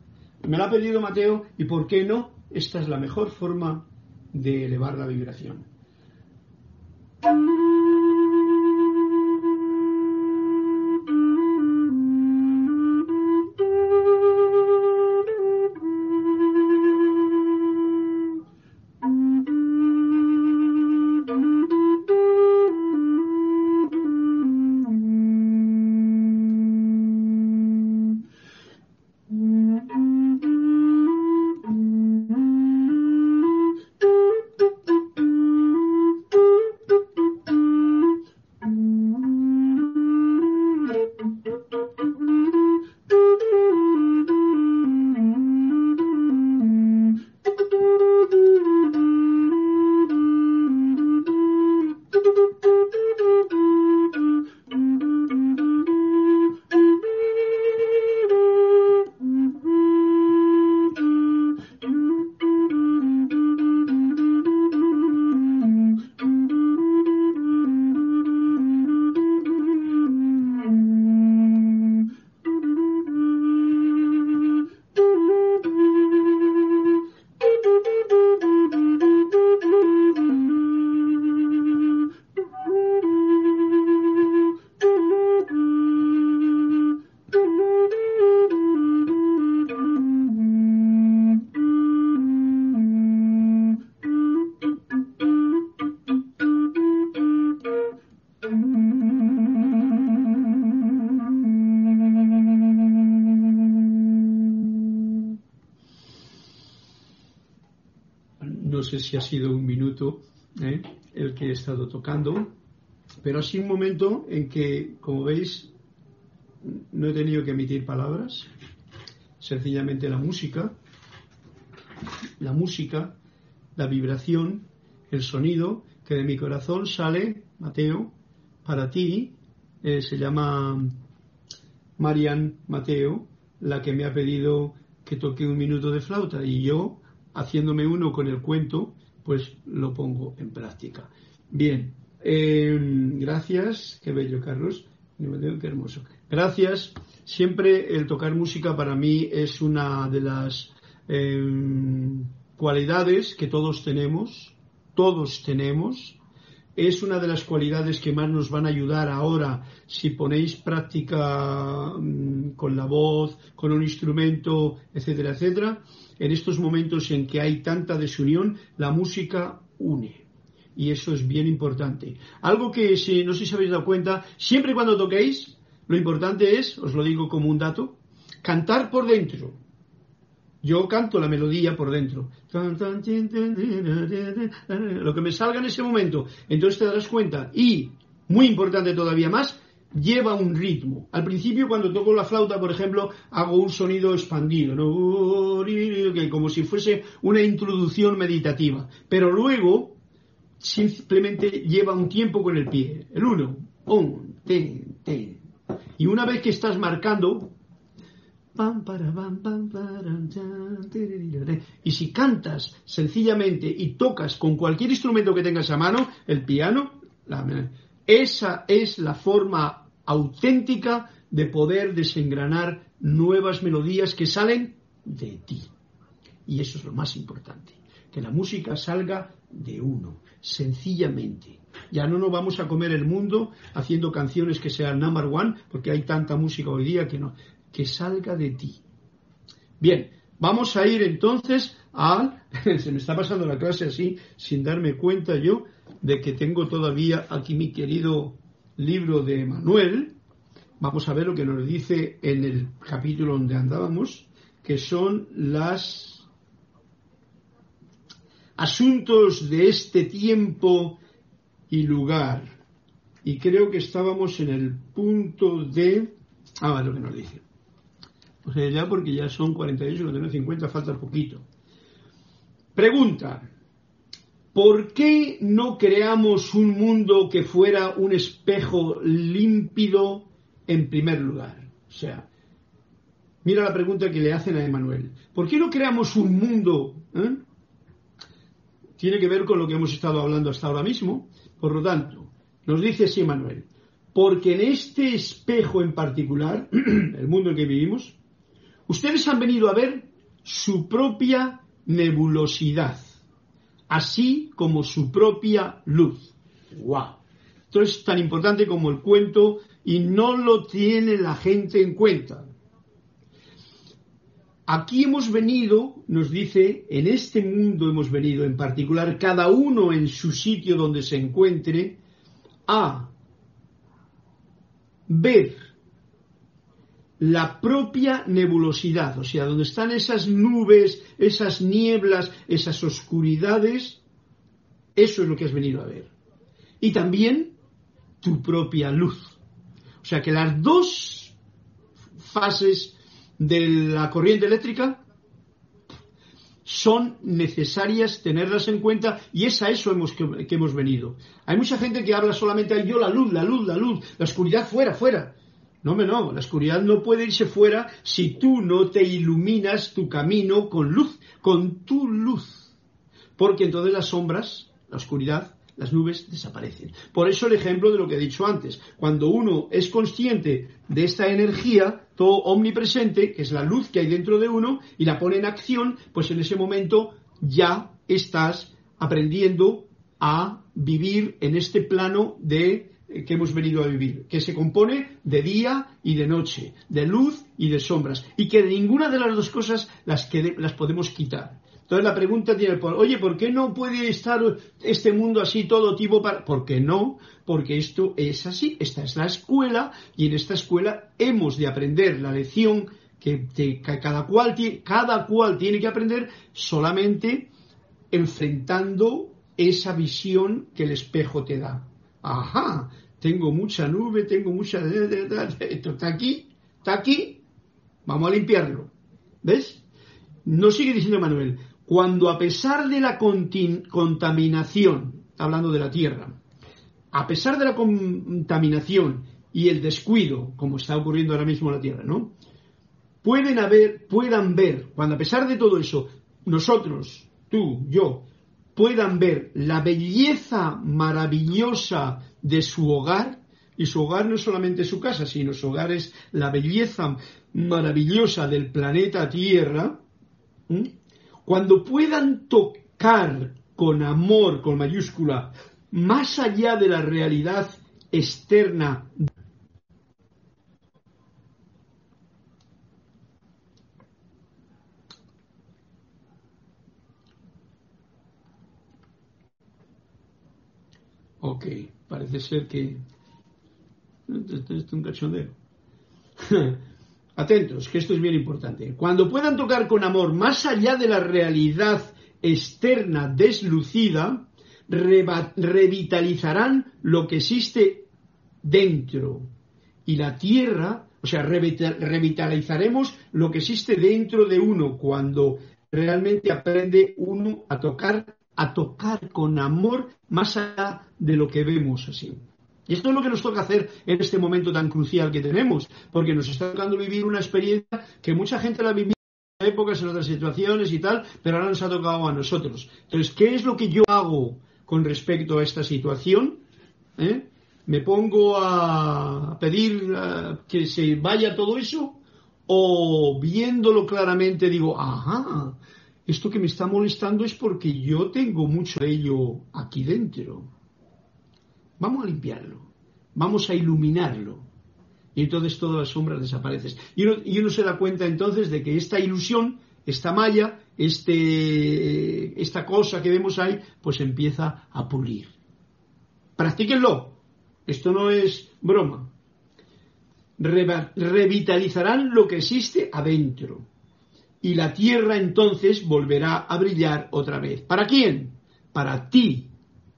Me lo ha pedido Mateo y ¿por qué no? Esta es la mejor forma de elevar la vibración. Sé si ha sido un minuto ¿eh? el que he estado tocando, pero ha sido un momento en que, como veis, no he tenido que emitir palabras, sencillamente la música, la música, la vibración, el sonido que de mi corazón sale, Mateo, para ti, eh, se llama Marian Mateo, la que me ha pedido que toque un minuto de flauta y yo haciéndome uno con el cuento, pues lo pongo en práctica. Bien, em, gracias, qué bello Carlos, qué hermoso. Gracias, siempre el tocar música para mí es una de las em, cualidades que todos tenemos, todos tenemos, es una de las cualidades que más nos van a ayudar ahora si ponéis práctica mm, con la voz, con un instrumento, etcétera, etcétera en estos momentos en que hay tanta desunión, la música une. Y eso es bien importante. Algo que, si, no sé si habéis dado cuenta, siempre cuando toquéis, lo importante es, os lo digo como un dato, cantar por dentro. Yo canto la melodía por dentro. Lo que me salga en ese momento. Entonces te darás cuenta. Y, muy importante todavía más, lleva un ritmo. Al principio, cuando toco la flauta, por ejemplo, hago un sonido expandido, como si fuese una introducción meditativa. Pero luego, simplemente lleva un tiempo con el pie. El uno, un, ten, ten. Y una vez que estás marcando, y si cantas sencillamente y tocas con cualquier instrumento que tengas a mano, el piano, esa es la forma auténtica de poder desengranar nuevas melodías que salen de ti. Y eso es lo más importante, que la música salga de uno, sencillamente. Ya no nos vamos a comer el mundo haciendo canciones que sean number one, porque hay tanta música hoy día que no, que salga de ti. Bien, vamos a ir entonces al, se me está pasando la clase así, sin darme cuenta yo de que tengo todavía aquí mi querido libro de Manuel, vamos a ver lo que nos dice en el capítulo donde andábamos, que son los asuntos de este tiempo y lugar. Y creo que estábamos en el punto de... Ah, lo que nos dice. Sea, ya porque ya son 48, 49, 50, falta poquito. Pregunta. ¿Por qué no creamos un mundo que fuera un espejo límpido en primer lugar? O sea, mira la pregunta que le hacen a Emanuel. ¿Por qué no creamos un mundo eh, tiene que ver con lo que hemos estado hablando hasta ahora mismo. Por lo tanto, nos dice así Manuel, porque en este espejo en particular, el mundo en que vivimos, ustedes han venido a ver su propia nebulosidad, así como su propia luz. ¡Wow! Esto es tan importante como el cuento y no lo tiene la gente en cuenta. Aquí hemos venido, nos dice, en este mundo hemos venido en particular, cada uno en su sitio donde se encuentre, a ver la propia nebulosidad, o sea, donde están esas nubes, esas nieblas, esas oscuridades, eso es lo que has venido a ver. Y también tu propia luz. O sea que las dos fases de la corriente eléctrica son necesarias tenerlas en cuenta y es a eso hemos, que, hemos venido. Hay mucha gente que habla solamente, yo la luz, la luz, la luz, la oscuridad fuera, fuera. No, no, la oscuridad no puede irse fuera si tú no te iluminas tu camino con luz, con tu luz. Porque entonces las sombras, la oscuridad, las nubes desaparecen. Por eso el ejemplo de lo que he dicho antes. Cuando uno es consciente de esta energía, todo omnipresente, que es la luz que hay dentro de uno, y la pone en acción, pues en ese momento ya estás aprendiendo a vivir en este plano de que hemos venido a vivir, que se compone de día y de noche, de luz y de sombras, y que de ninguna de las dos cosas las, que, las podemos quitar. Entonces la pregunta tiene, oye, ¿por qué no puede estar este mundo así todo tipo para...? ¿Por qué no? Porque esto es así, esta es la escuela y en esta escuela hemos de aprender la lección que, cada, cual, cada cual tiene que aprender solamente enfrentando esa visión que el espejo te da. Ajá, tengo mucha nube, tengo mucha... Esto está aquí, está aquí, vamos a limpiarlo. ¿Ves? No sigue diciendo Manuel, cuando a pesar de la contaminación, hablando de la tierra, a pesar de la contaminación y el descuido, como está ocurriendo ahora mismo en la tierra, ¿no? Pueden haber, puedan ver, cuando a pesar de todo eso, nosotros, tú, yo, puedan ver la belleza maravillosa de su hogar, y su hogar no es solamente su casa, sino su hogar es la belleza maravillosa del planeta Tierra, cuando puedan tocar con amor, con mayúscula, más allá de la realidad externa Ok, parece ser que... Esto es un cachondeo. Atentos, que esto es bien importante. Cuando puedan tocar con amor más allá de la realidad externa deslucida, revitalizarán lo que existe dentro. Y la tierra, o sea, revitalizaremos lo que existe dentro de uno cuando realmente aprende uno a tocar, a tocar con amor más allá de lo que vemos así. Y esto es lo que nos toca hacer en este momento tan crucial que tenemos, porque nos está tocando vivir una experiencia que mucha gente la ha vivido en épocas, en otras situaciones y tal, pero ahora nos ha tocado a nosotros. Entonces, ¿qué es lo que yo hago con respecto a esta situación? ¿Eh? ¿Me pongo a pedir que se vaya todo eso? ¿O viéndolo claramente digo, ajá, esto que me está molestando es porque yo tengo mucho de ello aquí dentro? Vamos a limpiarlo, vamos a iluminarlo. Y entonces todas las sombras desaparecen. Y uno, se da cuenta entonces de que esta ilusión, esta malla, este, esta cosa que vemos ahí, pues empieza a pulir. Practíquenlo. Esto no es broma. revitalizarán lo que existe adentro. Y la tierra entonces volverá a brillar otra vez. ¿Para quién? Para ti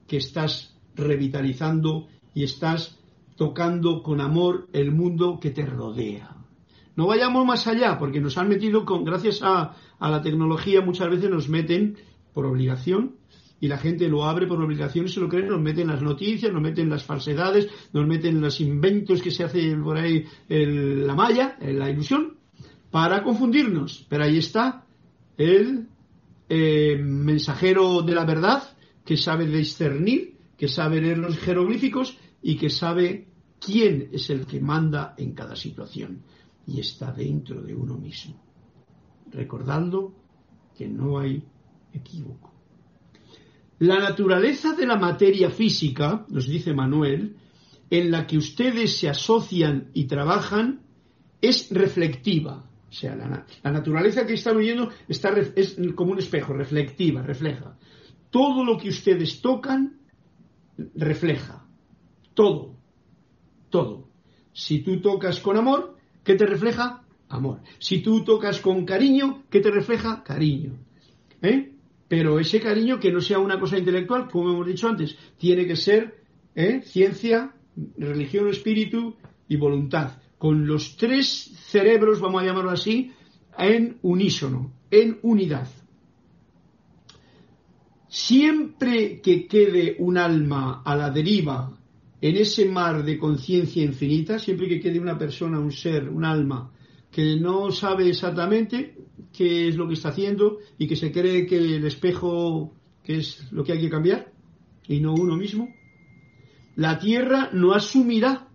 que estás revitalizando y estás tocando con amor el mundo que te rodea. No vayamos más allá, porque nos han metido con, gracias a, a la tecnología, muchas veces nos meten por obligación, y la gente lo abre por obligación y se lo cree, nos meten las noticias, nos meten las falsedades, nos meten los inventos que se hace por ahí la malla, la ilusión, para confundirnos. Pero ahí está el eh, mensajero de la verdad, que sabe discernir, que sabe leer los jeroglíficos y que sabe quién es el que manda en cada situación. Y está dentro de uno mismo. Recordando que no hay equívoco. La naturaleza de la materia física, nos dice Manuel, en la que ustedes se asocian y trabajan, es reflectiva. O sea, la, naturaleza que están oyendo está, es como un espejo, reflectiva, refleja. Todo lo que ustedes tocan, refleja. Todo. Todo. Si tú tocas con amor, ¿qué te refleja? Amor. Si tú tocas con cariño, ¿qué te refleja? Cariño. ¿Eh? Pero ese cariño que no sea una cosa intelectual, como hemos dicho antes, tiene que ser ¿eh? ciencia, religión, espíritu y voluntad con los tres cerebros, vamos a llamarlo así, en unísono, en unidad. Siempre que quede un alma a la deriva en ese mar de conciencia infinita, siempre que quede una persona, un ser, un alma, que no sabe exactamente qué es lo que está haciendo y que se cree que el espejo que es lo que hay que cambiar y no uno mismo, la tierra no asumirá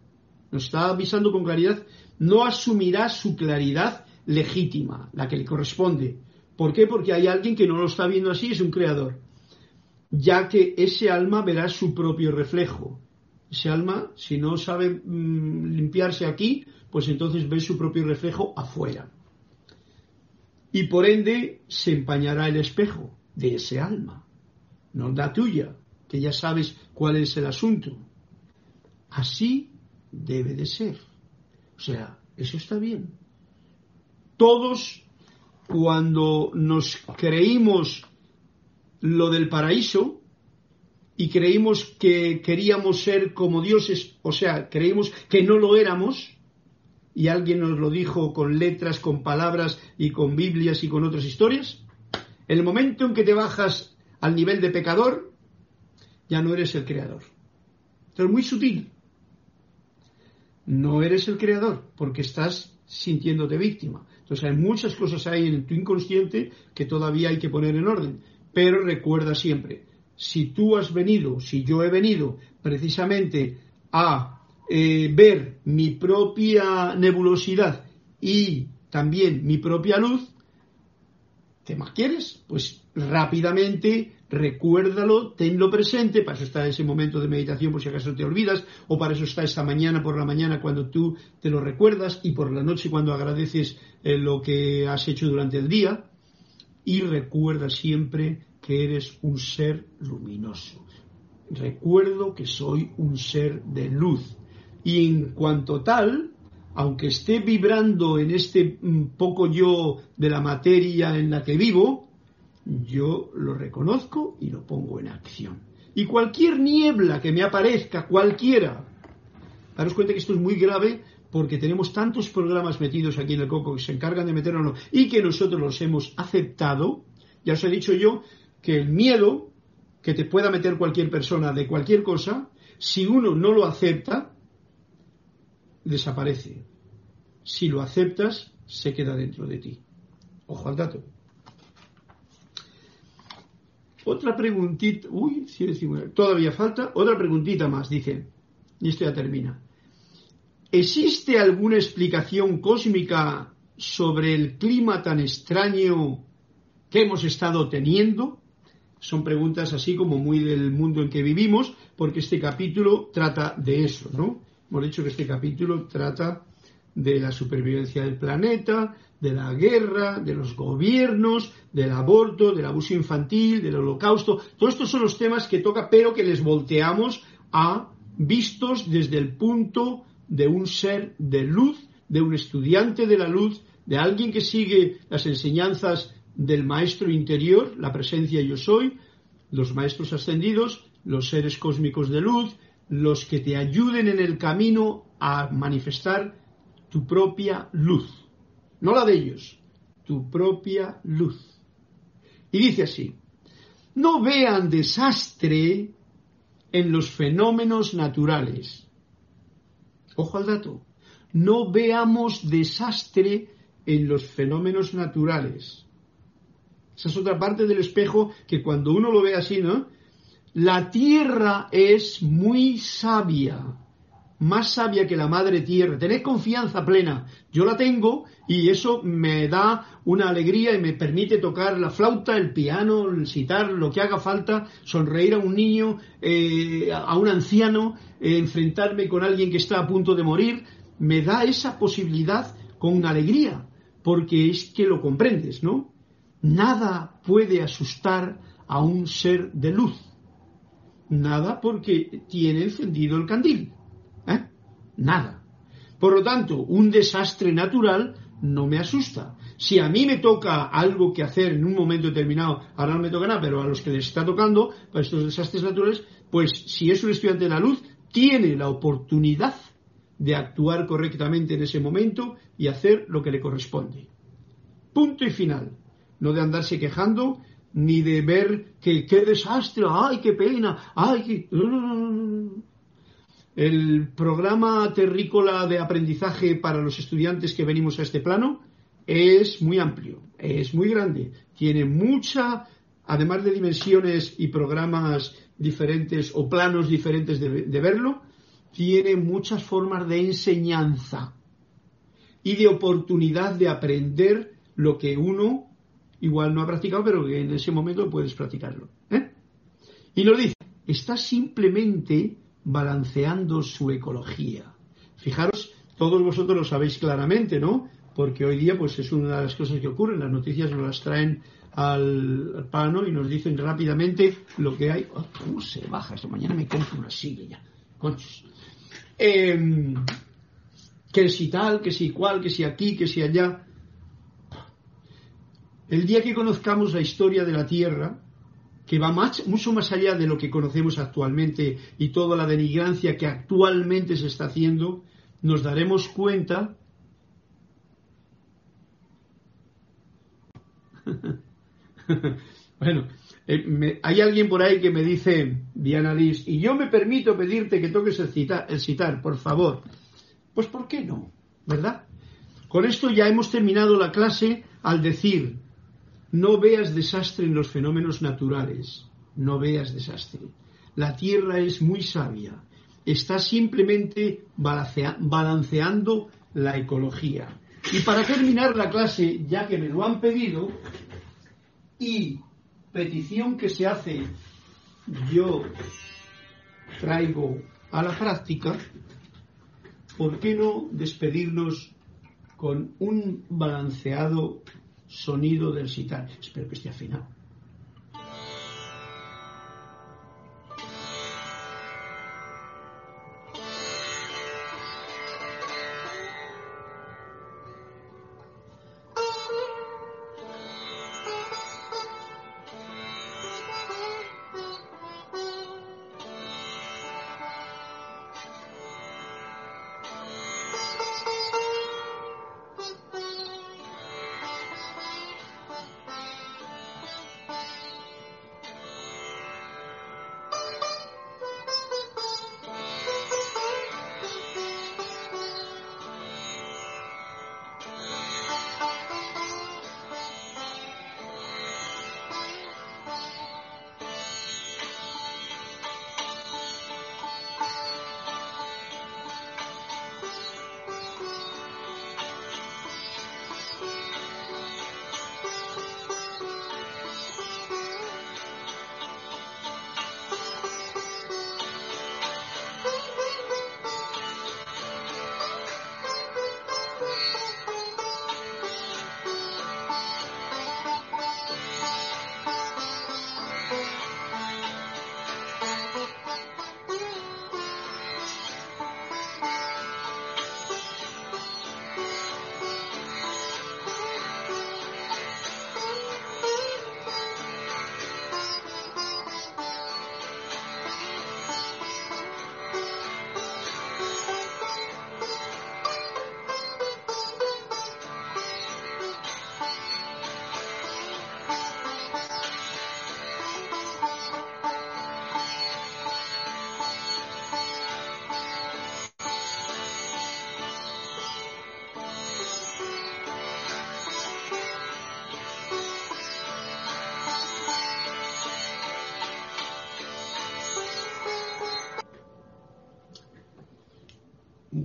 nos está avisando con claridad, no asumirá su claridad legítima, la que le corresponde. ¿Por qué? Porque hay alguien que no lo está viendo así, es un creador. Ya que ese alma verá su propio reflejo. Ese alma, si no sabe mm, limpiarse aquí, pues entonces ve su propio reflejo afuera. Y por ende se empañará el espejo de ese alma, no la tuya, que ya sabes cuál es el asunto. Así debe de ser. O sea, eso está bien. Todos, cuando nos creímos lo del paraíso y creímos que queríamos ser como dioses, o sea, creímos que no lo éramos, y alguien nos lo dijo con letras, con palabras y con Biblias y con otras historias, el momento en que te bajas al nivel de pecador, ya no eres el creador. Esto es muy sutil no eres el creador porque estás sintiéndote víctima. Entonces hay muchas cosas ahí en tu inconsciente que todavía hay que poner en orden. Pero recuerda siempre, si tú has venido, si yo he venido precisamente a eh, ver mi propia nebulosidad y también mi propia luz, ¿qué más quieres? Pues rápidamente recuérdalo, tenlo presente, para eso está ese momento de meditación por si acaso te olvidas, o para eso está esa mañana por la mañana cuando tú te lo recuerdas y por la noche cuando agradeces eh, lo que has hecho durante el día, y recuerda siempre que eres un ser luminoso. Recuerdo que soy un ser de luz. Y en cuanto tal, aunque esté vibrando en este mm, poco yo de la materia en la que vivo, yo lo reconozco y lo pongo en acción. Y cualquier niebla que me aparezca, cualquiera, daros cuenta que esto es muy grave porque tenemos tantos programas metidos aquí en el coco que se encargan de meternos y que nosotros los hemos aceptado. Ya os he dicho yo que el miedo que te pueda meter cualquier persona de cualquier cosa, si uno no lo acepta, desaparece. Si lo aceptas, se queda dentro de ti. Ojo al dato. Otra preguntita, uy, todavía falta, otra preguntita más, dice, y esto ya termina. ¿Existe alguna explicación cósmica sobre el clima tan extraño que hemos estado teniendo? Son preguntas así como muy del mundo en que vivimos, porque este capítulo trata de eso, ¿no? Hemos dicho que este capítulo trata de la supervivencia del planeta, de la guerra, de los gobiernos, del aborto, del abuso infantil, del holocausto. Todos estos son los temas que toca, pero que les volteamos a vistos desde el punto de un ser de luz, de un estudiante de la luz, de alguien que sigue las enseñanzas del maestro interior, la presencia yo soy, los maestros ascendidos, los seres cósmicos de luz, los que te ayuden en el camino a manifestar tu propia luz no la de ellos, tu propia luz. Y dice así, no vean desastre en los fenómenos naturales. Ojo al dato, no veamos desastre en los fenómenos naturales. Esa es otra parte del espejo que cuando uno lo ve así, ¿no? La tierra es muy sabia, más sabia que la madre tierra. Tened confianza plena. Yo la tengo y eso me da una alegría y me permite tocar la flauta, el piano, el citar, lo que haga falta, sonreír a un niño, eh, a un anciano, eh, enfrentarme con alguien que está a punto de morir. Me da esa posibilidad con alegría, porque es que lo comprendes, ¿no? Nada puede asustar a un ser de luz Nada porque tiene encendido el candil. Nada. Por lo tanto, un desastre natural no me asusta. Si a mí me toca algo que hacer en un momento determinado, ahora no me toca pero a los que les está tocando, para estos desastres naturales, pues si es un estudiante de la luz, tiene la oportunidad de actuar correctamente en ese momento y hacer lo que le corresponde. Punto y final. No de andarse quejando ni de ver que qué desastre, ay, qué pena, ay, qué... El programa terrícola de aprendizaje para los estudiantes que venimos a este plano es muy amplio, es muy grande, tiene mucha, además de dimensiones y programas diferentes o planos diferentes de, verlo, tiene muchas formas de enseñanza y de oportunidad de aprender lo que uno igual no ha practicado, pero que en ese momento puedes practicarlo. ¿eh? Y nos dice, está simplemente balanceando su ecología. Fijaros, todos vosotros lo sabéis claramente, ¿no? Porque hoy día pues es una de las cosas que ocurren, las noticias nos las traen al, pano y nos dicen rápidamente lo que hay. Oh, ¿Cómo se baja esto? Mañana me compro una silla ya. Conchos. Em, que si tal, que si cual, que si aquí, que si allá. El día que conozcamos la historia de la Tierra, que va mucho más allá de lo que conocemos actualmente y toda la denigrancia que actualmente se está haciendo, nos daremos cuenta bueno, eh, hay alguien por ahí que me dice, Diana Liz, y yo me permito pedirte que toques el citar, el citar, por favor. Pues ¿por qué no? ¿Verdad? Con esto ya hemos terminado la clase al decir, no veas desastre en los fenómenos naturales, no veas desastre. La Tierra es muy sabia, está simplemente balanceando la ecología. Y para terminar la clase, ya que me lo han pedido, y petición que se hace, yo traigo a la práctica, ¿por qué no despedirnos con un balanceado sonido del sitar. Espero que esté afinado.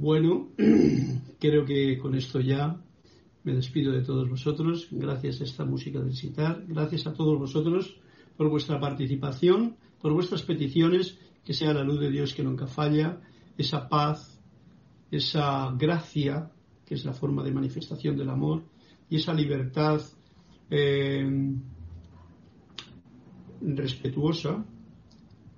Bueno, creo que con esto ya me despido de todos vosotros. Gracias a esta música del citar. Gracias a todos vosotros por vuestra participación, por vuestras peticiones. Que sea la luz de Dios que nunca falla, esa paz, esa gracia, que es la forma de manifestación del amor, y esa libertad eh, respetuosa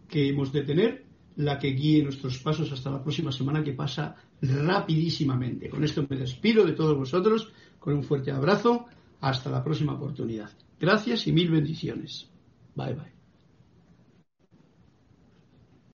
que hemos de tener, la que guíe nuestros pasos hasta la próxima semana que pasa rapidísimamente. Con esto me despido de todos vosotros con un fuerte abrazo. Hasta la próxima oportunidad. Gracias y mil bendiciones. Bye bye.